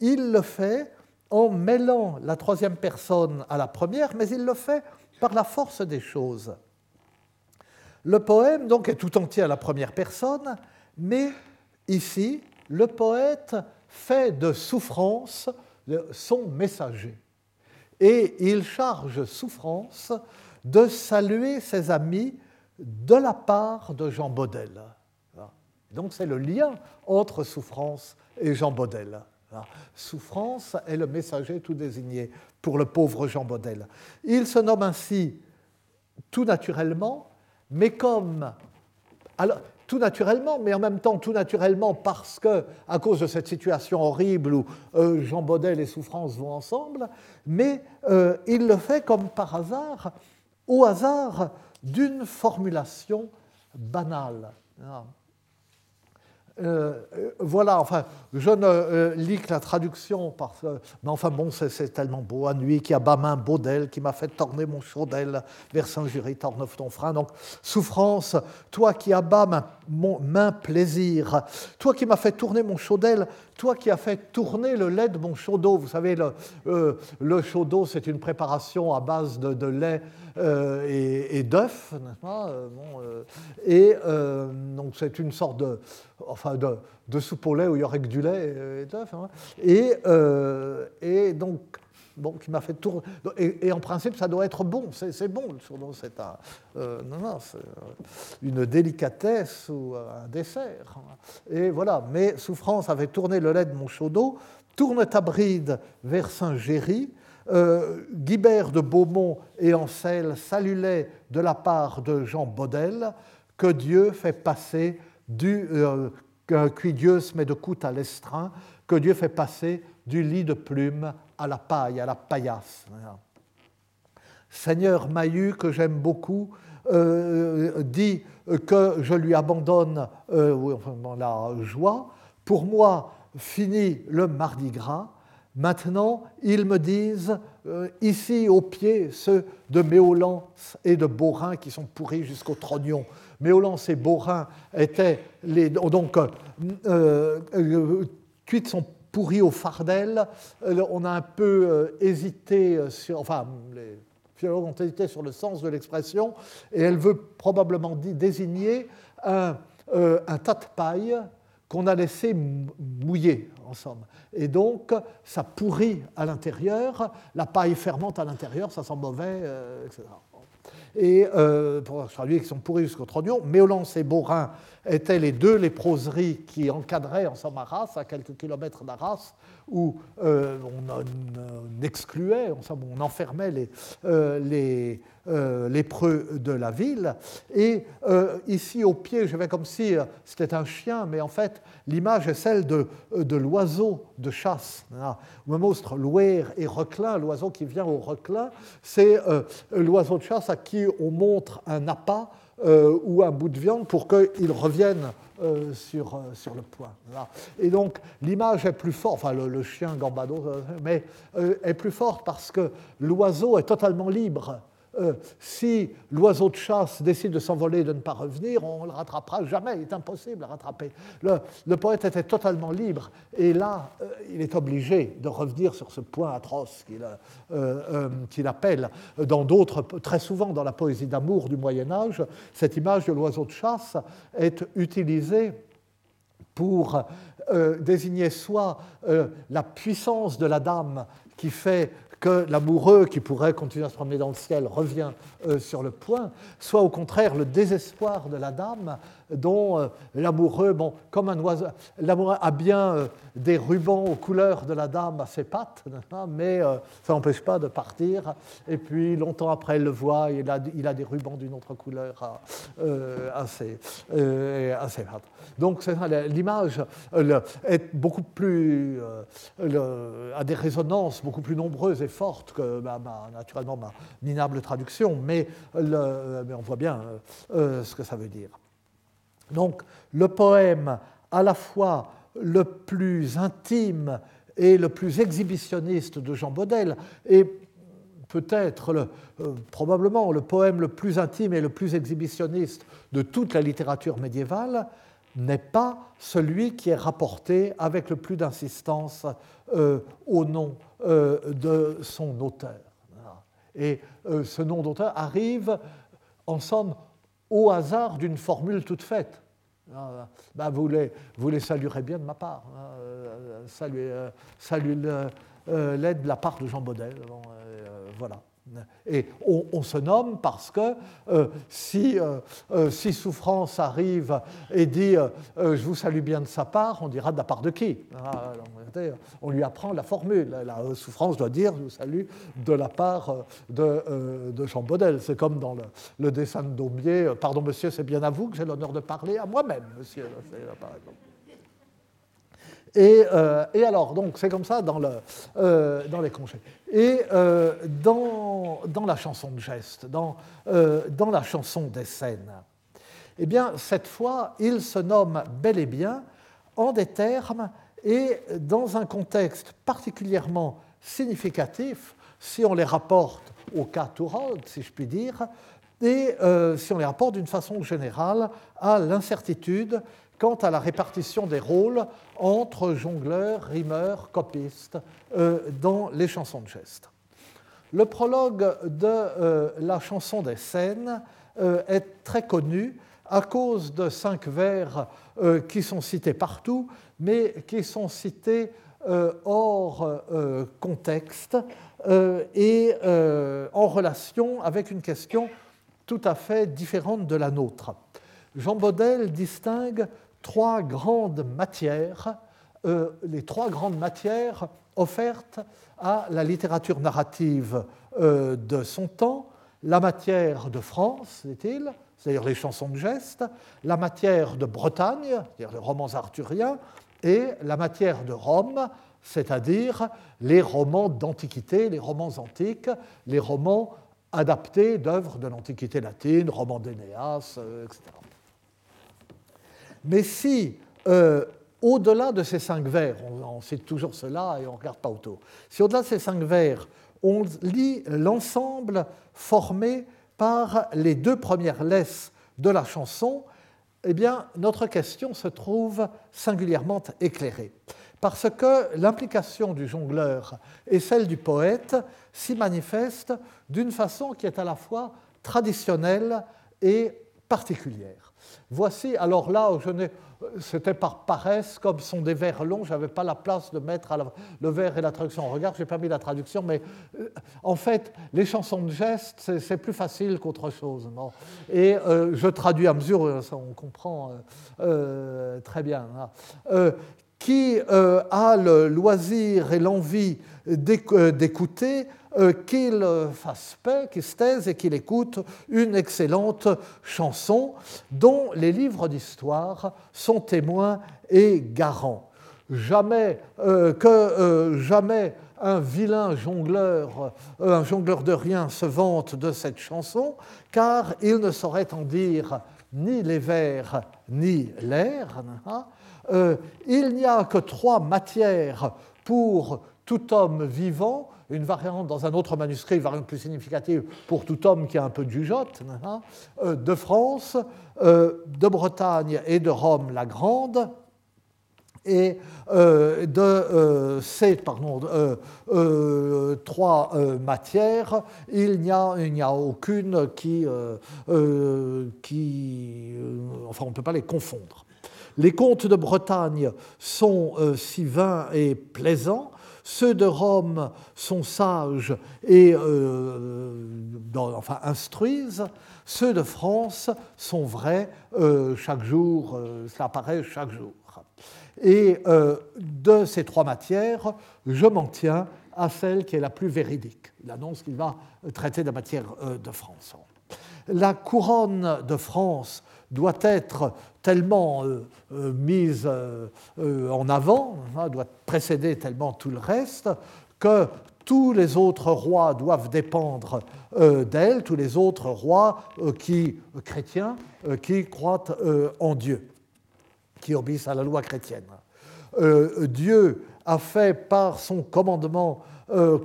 il le fait en mêlant la troisième personne à la première, mais il le fait par la force des choses. Le poème donc est tout entier à la première personne, mais ici, le poète fait de souffrance son messager. Et il charge souffrance de saluer ses amis de la part de Jean Baudel. Donc c'est le lien entre souffrance et Jean Baudel. Souffrance est le messager tout désigné pour le pauvre Jean Baudel. Il se nomme ainsi tout naturellement, mais comme... Tout naturellement, mais en même temps tout naturellement parce que, à cause de cette situation horrible où euh, Jean Baudel et souffrance vont ensemble, mais euh, il le fait comme par hasard, au hasard d'une formulation banale. Euh, euh, voilà, enfin, je ne euh, lis que la traduction, parce, mais enfin bon, c'est tellement beau. À nuit qui a bas main Baudel, qui m'a fait tourner mon chaudel vers Saint-Jury, torneuf ton frein. Donc, souffrance, toi qui ma mon, main plaisir, toi qui m'as fait tourner mon chaudel, toi qui as fait tourner le lait de mon chaudeau. Vous savez, le, euh, le chaudeau, c'est une préparation à base de, lait euh, et, d'œufs, n'est-ce pas euh, Et donc, c'est une sorte de, enfin, soupe au lait où il y aurait que du lait et d'œufs. Hein. Et donc, bon, qui m'a fait tourner. Et, en principe, ça doit être bon, c'est bon le chaudeau, c'est un, euh, non, non, euh, une délicatesse ou un dessert. Et voilà, mais Souffrance avait tourné le lait de mon chaudeau, tourne ta bride vers Saint-Géry, euh, Guibert de Beaumont et Ancel saluaient de la part de Jean Baudel que Dieu fait passer du. Euh, qui Dieu se met de coûte à l'estrin, que Dieu fait passer du lit de plume à la paille, à la paillasse. Seigneur Mahu, que j'aime beaucoup, euh, dit que je lui abandonne euh, la joie. Pour moi, fini le mardi gras. Maintenant, ils me disent, euh, ici au pied, ceux de Méolance et de Borin qui sont pourris jusqu'au trognon. Méolance et Borin étaient les. Donc, euh, sont pourri au fardel. Euh, on a un peu euh, hésité euh, sur, enfin, les philologues ont hésité sur le sens de l'expression, et elle veut probablement désigner un, un tas de paille qu'on a laissé mouiller, en somme. Et donc, ça pourrit à l'intérieur, la paille fermente à l'intérieur, ça sent mauvais, etc et euh, pour traduire qui sont pourris jusqu'au trognon. Méolance et Borin étaient les deux léproseries qui encadraient en somme Arras, à quelques kilomètres d'Arras, où euh, on, excluait, on, enfermait les, euh, les euh, lépreux de la ville. Et ici au pied, je vais comme si c'était un chien, mais en fait l'image est celle de, de l'oiseau de chasse. Où monstre louer et reclin, l'oiseau qui vient au reclin, c'est l'oiseau de chasse à qui on montre un appât ou un bout de viande pour qu'il revienne euh, sur, euh, sur le point. Et donc l'image est plus forte, enfin le, chien Gambado, euh, mais est plus forte parce que l'oiseau est totalement libre euh, si l'oiseau de chasse décide de s'envoler et de ne pas revenir, on ne le rattrapera jamais, il est impossible à rattraper. Le, poète était totalement libre, et là, euh, il est obligé de revenir sur ce point atroce qu'il euh, appelle dans d'autres, très souvent dans la poésie d'amour du Moyen Âge, cette image de l'oiseau de chasse est utilisée pour désigner soit la puissance de la dame qui fait que l'amoureux qui pourrait continuer à se promener dans le ciel revient euh, sur le point, soit au contraire le désespoir de la dame dont euh, l'amoureux, bon, comme un oiseau, l'amoureux a bien euh, des rubans aux couleurs de la dame à ses pattes, mais euh, ça n'empêche pas de partir. Et puis, longtemps après, elle le voit, il a, il a des rubans d'une autre couleur à, ses, pattes. Donc, l'image est beaucoup plus. a des résonances beaucoup plus nombreuses et fortes que, naturellement, ma minable traduction, mais, mais on voit bien ce que ça veut dire. Donc le poème à la fois le plus intime et le plus exhibitionniste de Jean Baudel est peut-être euh, probablement le poème le plus intime et le plus exhibitionniste de toute la littérature médiévale n'est pas celui qui est rapporté avec le plus d'insistance euh, au nom euh, de son auteur. Et ce nom d'auteur arrive, en somme, au hasard d'une formule toute faite. Ah, bah, vous, les, vous les saluerez bien de ma part. Hein, euh, salut, euh, salut l'aide de la part de Jean Baudel. Euh, voilà. Et on, se nomme parce que euh, si, euh, euh, si, Souffrance arrive et dit Je vous salue bien de sa part, on dira de la part de qui? Ah, On lui apprend la formule. La Souffrance doit dire Je vous salue de la part de, de Jean Baudel. C'est comme dans le, dessin de Daumier Pardon, monsieur, c'est bien à vous que j'ai l'honneur de parler à moi-même, monsieur. Euh, et, alors, donc, c'est comme ça dans, euh, les congés. Et euh, dans, la chanson de geste, dans, la chanson des scènes, eh bien, cette fois, il se nomme bel et bien en des termes et dans un contexte particulièrement significatif, si on les rapporte au cas Tourode, si je puis dire, et si on les rapporte d'une façon générale à l'incertitude quant à la répartition des rôles entre jongleurs, rimeurs, copistes euh, dans les chansons de geste. Le prologue de euh, la chanson des scènes euh, est très connu à cause de cinq vers qui sont cités partout, mais qui sont cités hors contexte et en relation avec une question tout à fait différente de la nôtre. Jean Baudel distingue trois grandes matières, euh, les trois grandes matières offertes à la littérature narrative euh, de son temps, la matière de France, c'est-à-dire les chansons de geste, la matière de Bretagne, c'est-à-dire les romans arthuriens, et la matière de Rome, c'est-à-dire les romans d'Antiquité, les romans antiques, les romans adaptés d'œuvres de l'Antiquité latine, romans d'Énéas, euh, etc. Mais si, euh, au-delà de ces cinq vers, on, cite toujours cela et on ne regarde pas autour, si au-delà de ces cinq vers, on lit l'ensemble formé par les deux premières laisses de la chanson, eh bien, notre question se trouve singulièrement éclairée. Parce que l'implication du jongleur et celle du poète s'y manifestent d'une façon qui est à la fois traditionnelle et particulière. Voici, alors là, c'était par paresse, comme sont des vers longs, je n'avais pas la place de mettre le vers et la traduction en regard, je n'ai pas mis la traduction, mais euh, en fait, les chansons de gestes, c'est plus facile qu'autre chose. et euh, je traduis à mesure, on comprend euh, très bien. Hein. Qui a le loisir et l'envie d'écouter euh, qu'il fasse paix, qu'il se taise et qu'il écoute une excellente chanson dont les livres d'histoire sont témoins et garants. Jamais euh, que euh, jamais un vilain jongleur, un jongleur de rien se vante de cette chanson, car il ne saurait en dire ni les vers ni l'air. Hein. Il n'y a que trois matières pour tout homme vivant. Une variante dans un autre manuscrit, une variante plus significative pour tout homme qui a un peu de jugeote, hein, euh, de France, euh, de Bretagne et de Rome la Grande, et euh, de ces trois matières, il n'y a, aucune qui enfin on ne peut pas les confondre. Les contes de Bretagne sont si vains et plaisants ceux de Rome sont sages et euh, enfin, instruisent. Ceux de France sont vrais euh, chaque jour, euh, cela apparaît chaque jour. Et de ces trois matières, je m'en tiens à celle qui est la plus véridique. Il annonce qu'il va traiter de la matière de France. La couronne de France doit être tellement euh, euh, mise euh, en avant, hein, doit précéder tellement tout le reste, que tous les autres rois doivent dépendre d'elle, tous les autres rois chrétiens qui croient en Dieu, qui obéissent à la loi chrétienne. Dieu a fait par son commandement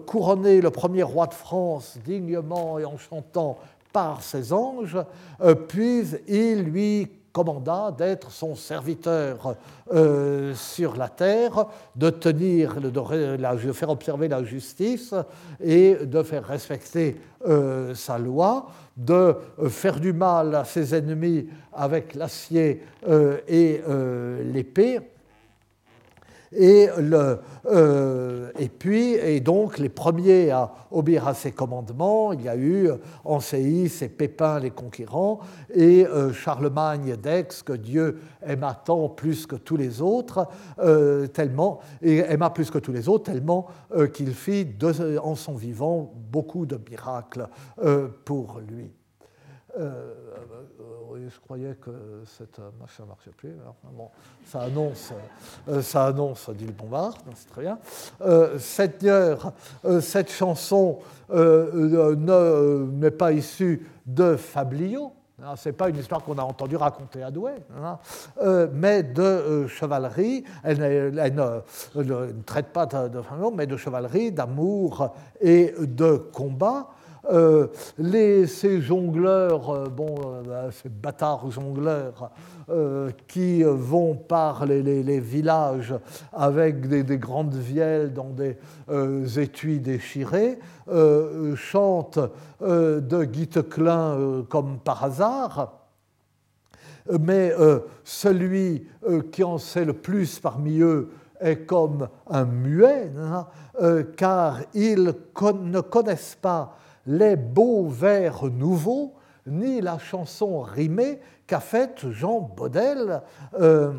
couronner le premier roi de France dignement et en chantant par ses anges, puis il lui commanda d'être son serviteur euh, sur la terre, de tenir, de, faire observer la justice et de faire respecter euh, sa loi, de faire du mal à ses ennemis avec l'acier euh, et l'épée, Euh, et puis, et donc, les premiers à obéir à ces commandements, il y a eu Ancéis et Pépin les conquérants, et euh, Charlemagne d'Aix, que Dieu aima tant plus que tous les autres, euh, tellement, et aima plus que tous les autres, tellement qu'il fit en son vivant beaucoup de miracles pour lui. Euh, je croyais que cette machin ne marchait plus. bon, ça annonce, euh, ça annonce dit le bombard, c'est très bien. Euh, cette chanson n'est pas issue de Fabliau, hein, ce n'est pas une histoire qu'on a entendu raconter à Douai, mais de chevalerie. Elle, ne, traite pas de, de mais de chevalerie, d'amour et de combat. Euh, les, ces jongleurs, euh, bon, euh, bah, ces bâtards jongleurs, qui vont par les, villages avec des, grandes vielles dans des étuis déchirés, chantent de Guy comme par hasard. Mais celui qui en sait le plus parmi eux est comme un muet, hein, car ils ne connaissent pas les beaux vers nouveaux, ni la chanson rimée qu'a faite Jean Baudel, euh,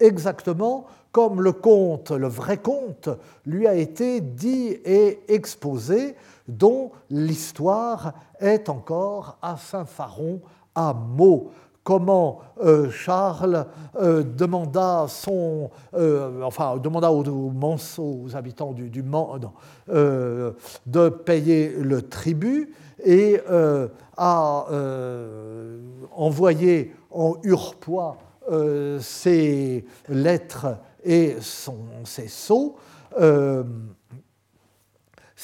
exactement comme le conte, le vrai conte, lui a été dit et exposé, dont l'histoire est encore à Saint-Faron à mots comment euh, Charles euh, demanda, son, euh, enfin, demanda aux, habitants du, Mans de payer le tribut et a envoyé en Urpois ses lettres et ses sceaux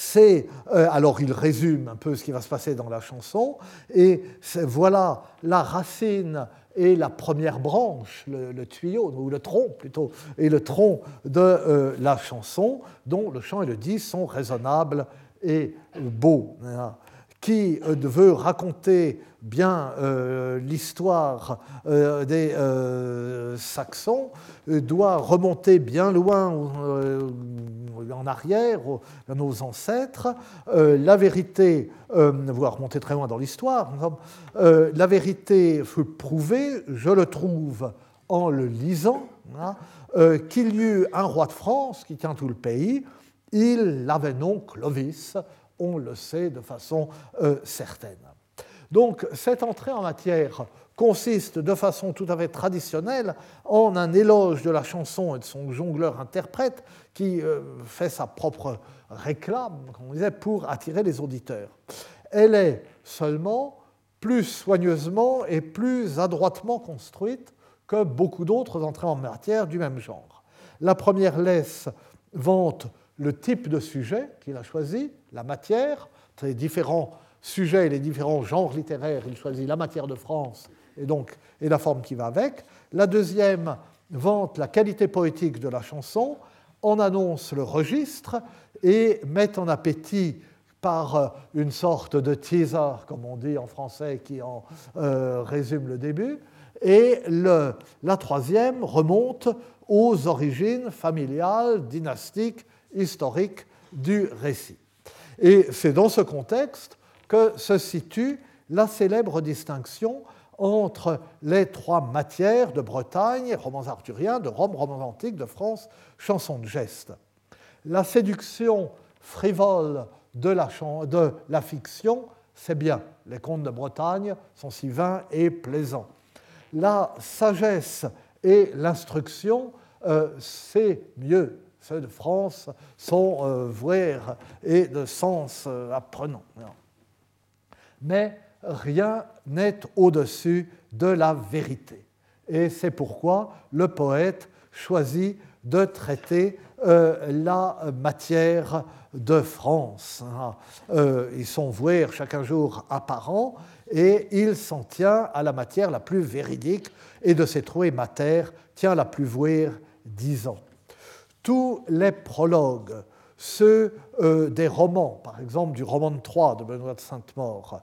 c'est, euh, alors il résume un peu ce qui va se passer dans la chanson, et voilà la racine et la première branche, le, tuyau, ou le tronc plutôt, et le tronc de euh, la chanson, dont le chant et le disque sont raisonnables et beaux, hein, qui euh, veut raconter bien l'histoire des Saxons, doit remonter bien loin en arrière, à nos ancêtres. Euh, la vérité, euh, voire remonter très loin dans l'histoire, euh, la vérité fut prouvée, je le trouve en le lisant, hein, qu'il y eut un roi de France qui tient tout le pays, il avait nom Clovis, on le sait de façon certaine. Donc cette entrée en matière consiste de façon tout à fait traditionnelle en un éloge de la chanson et de son jongleur interprète qui euh, fait sa propre réclame, comme on disait, pour attirer les auditeurs. Elle est seulement plus soigneusement et plus adroitement construite que beaucoup d'autres entrées en matière du même genre. La première laisse vante le type de sujet qu'il a choisi, la matière, les différents sujets et les différents genres littéraires. Il choisit la matière de France et donc et la forme qui va avec. La deuxième vante la qualité poétique de la chanson, en annonce le registre et met en appétit par une sorte de teaser, comme on dit en français, qui en euh, résume le début. Et le, la troisième remonte aux origines familiales, dynastiques, historiques du récit. Et c'est dans ce contexte que se situe la célèbre distinction entre les trois matières de Bretagne, romans arthuriens, de Rome, romans antiques, de France, chansons de geste. La séduction frivole de la, de la fiction, c'est bien. Les contes de Bretagne sont si vains et plaisants. La sagesse et l'instruction, euh, c'est mieux. Ceux de France sont euh, et de sens euh, apprenants. Mais rien n'est au-dessus de la vérité. Et c'est pourquoi le poète choisit de traiter euh, la matière de France. Euh, ils sont voués chaque jour apparent et il s'en tient à la matière la plus véridique et de ces trouées matières tient la plus vouée dix ans. Tous les prologues ceux euh, des romans, par exemple du roman de Troyes de Benoît de Sainte-Maure,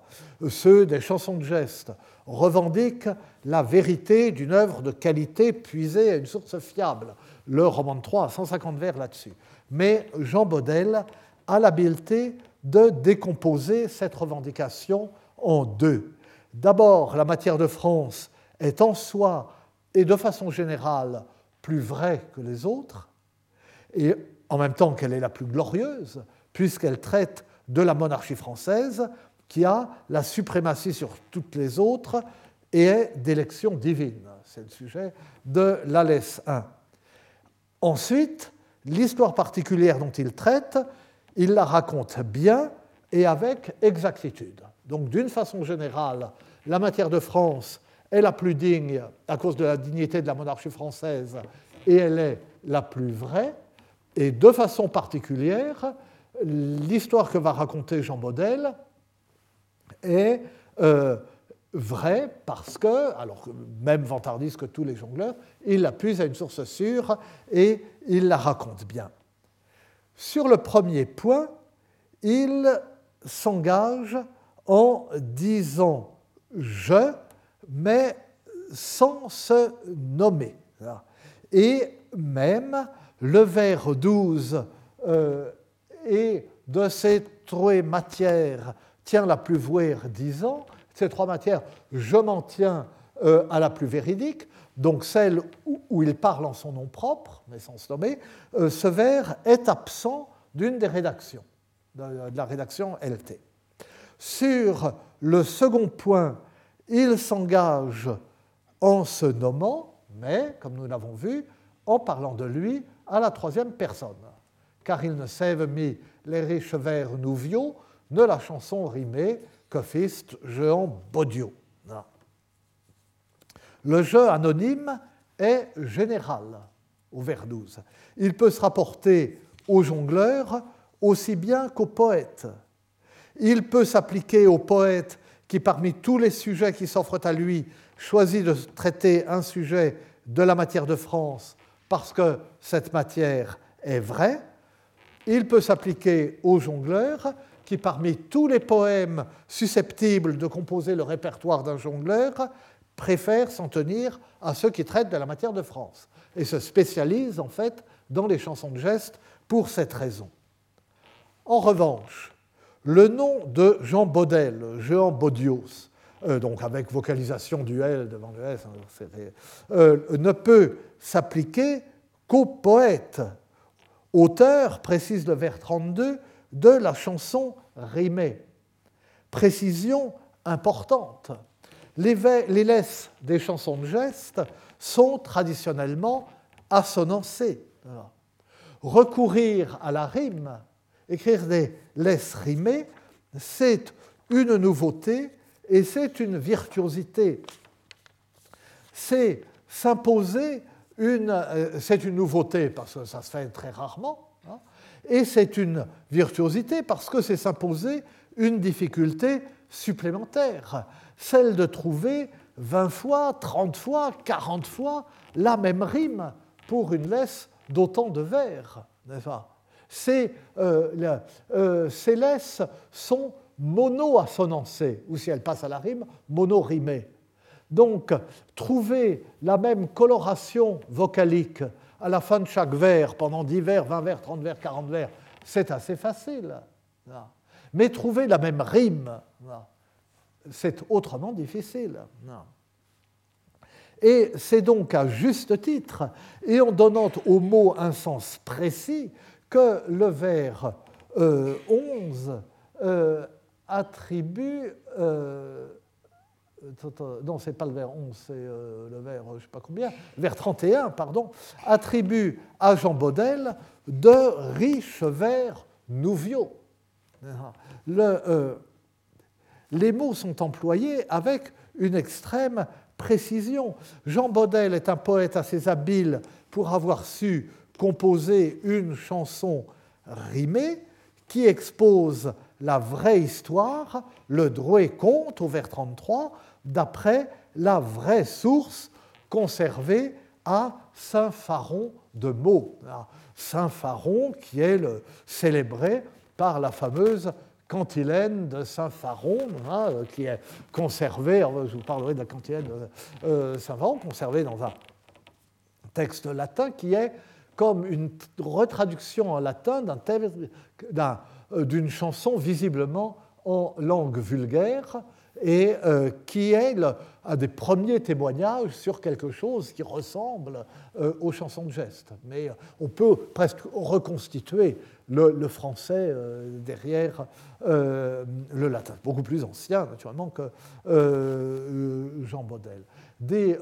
ceux des chansons de geste, revendiquent la vérité d'une œuvre de qualité puisée à une source fiable. Le roman de Troyes a 150 vers là-dessus. Mais Jean Baudel a l'habileté de décomposer cette revendication en deux. D'abord, la matière de France est en soi et de façon générale plus vraie que les autres, et en même temps qu'elle est la plus glorieuse, puisqu'elle traite de la monarchie française qui a la suprématie sur toutes les autres et est d'élection divine. C'est le sujet de l'Alès 1. Ensuite, l'histoire particulière dont il traite, il la raconte bien et avec exactitude. Donc d'une façon générale, la matière de France est la plus digne à cause de la dignité de la monarchie française et elle est la plus vraie. Et de façon particulière, l'histoire que va raconter Jean Baudel est euh, vraie parce que, alors même vantardise que tous les jongleurs, il l'appuie à une source sûre et il la raconte bien. Sur le premier point, il s'engage en disant je, mais sans se nommer. Et même le vers 12 euh, et de ces trois matières tient la plus vouée disant, ces trois matières, je m'en tiens euh, à la plus véridique, donc celle où, il parle en son nom propre, mais sans se nommer, euh, ce vers est absent d'une des rédactions, de, la rédaction LT. Sur le second point, il s'engage en se nommant, mais, comme nous l'avons vu, en parlant de lui à la troisième personne, car il ne sève mis les riches vers nouviaux, ne la chanson rimée que fist jean bodio. Le jeu anonyme est général au vers 12. Il peut se rapporter aux jongleurs aussi bien qu'aux poètes. Il peut s'appliquer aux poètes qui, parmi tous les sujets qui s'offrent à lui, choisit de traiter un sujet de la matière de France parce que cette matière est vraie. Il peut s'appliquer aux jongleurs qui, parmi tous les poèmes susceptibles de composer le répertoire d'un jongleur, préfèrent s'en tenir à ceux qui traitent de la matière de France et se spécialisent en fait dans les chansons de geste pour cette raison. En revanche, le nom de Jean Baudel, Jean Baudios, euh, donc avec vocalisation du L devant le S, hein, euh, ne peut s'appliquer qu'au poète. Auteur, précise le vers 32, de la chanson rimée. Précision importante. Les, les laisses des chansons de geste sont traditionnellement assonancées. Recourir à la rime écrire des laisses rimées, c'est une nouveauté et c'est une virtuosité. C'est s'imposer une. Euh, c'est une nouveauté parce que ça se fait très rarement, hein, et c'est une virtuosité parce que c'est s'imposer une difficulté supplémentaire, celle de trouver 20 fois, 30 fois, 40 fois la même rime pour une laisse d'autant de vers. Euh, euh, ces laisses sont mono-assonancées, ou si elles passent à la rime, mono-rimées. Donc, trouver la même coloration vocalique à la fin de chaque vers, pendant 10 vers, 20 vers, 30 vers, 40 vers, c'est assez facile. Mais trouver la même rime, c'est autrement difficile. Et c'est donc à juste titre, et en donnant au mot un sens précis, que le vers 11 euh, euh, attribue. Euh, non, ce n'est pas le vers 11, c'est le vers, je sais pas combien, vers 31, pardon, attribue à Jean Baudel de riches vers nouviaux. Le, les mots sont employés avec une extrême précision. Jean Baudel est un poète assez habile pour avoir su composer une chanson rimée qui expose la vraie histoire, le Drouet conte au vers 33, d'après la vraie source conservée à Saint Pharon de Meaux. Saint Pharon qui est célébré par la fameuse cantilène de Saint Pharon, hein, qui est conservée, je vous parlerai de la cantilène de euh, Saint Pharon, conservée dans un texte latin qui est comme une retraduction en latin euh, d'une chanson visiblement en langue vulgaire et euh, qui est un des premiers témoignages sur quelque chose qui ressemble euh, aux chansons de geste. Mais on peut presque reconstituer le, français derrière le latin, beaucoup plus ancien naturellement que Jean Baudel. Des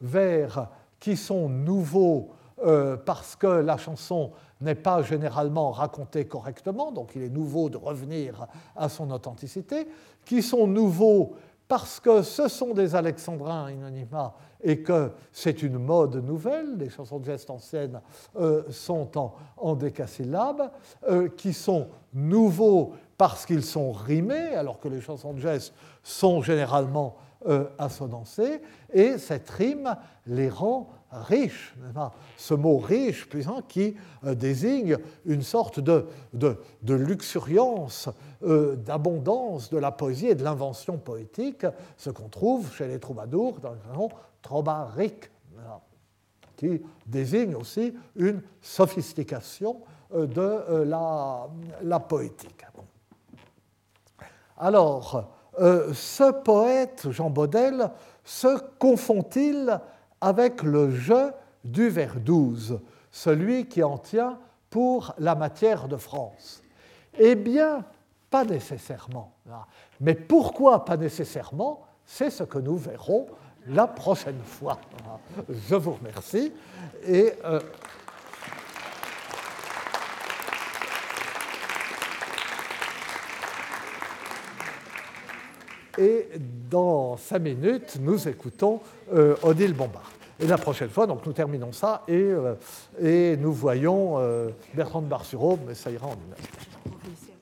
vers qui sont nouveaux euh, parce que la chanson n'est pas généralement racontée correctement, donc il est nouveau de revenir à son authenticité, qui sont nouveaux parce que ce sont des alexandrins inanima et que c'est une mode nouvelle, les chansons de geste anciennes euh, sont en, en décasyllabes, euh, qui sont nouveaux parce qu'ils sont rimés, alors que les chansons de geste sont généralement assonancées, et cette rime les rend riche, ce mot riche, puissant, qui euh, désigne une sorte de, luxuriance, euh, d'abondance de la poésie et de l'invention poétique, ce qu'on trouve chez les troubadours dans le nom trobaric, qui désigne aussi une sophistication euh, de la, la poétique. Alors, ce poète, Jean Baudel, se confond-il avec le jeu du vers 12, celui qui en tient pour la matière de France Eh bien, pas nécessairement. Mais pourquoi pas nécessairement C'est ce que nous verrons la prochaine fois. Je vous remercie. Euh, et dans cinq minutes, nous écoutons euh, Odile Bombard. Et la prochaine fois, donc nous terminons ça et, euh, et nous voyons euh, Bertrand de Bar-sur-Aube, mais ça ira en une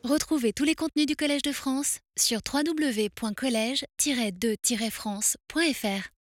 Retrouvez tous les contenus du Collège de France sur www.colège-2-france.fr.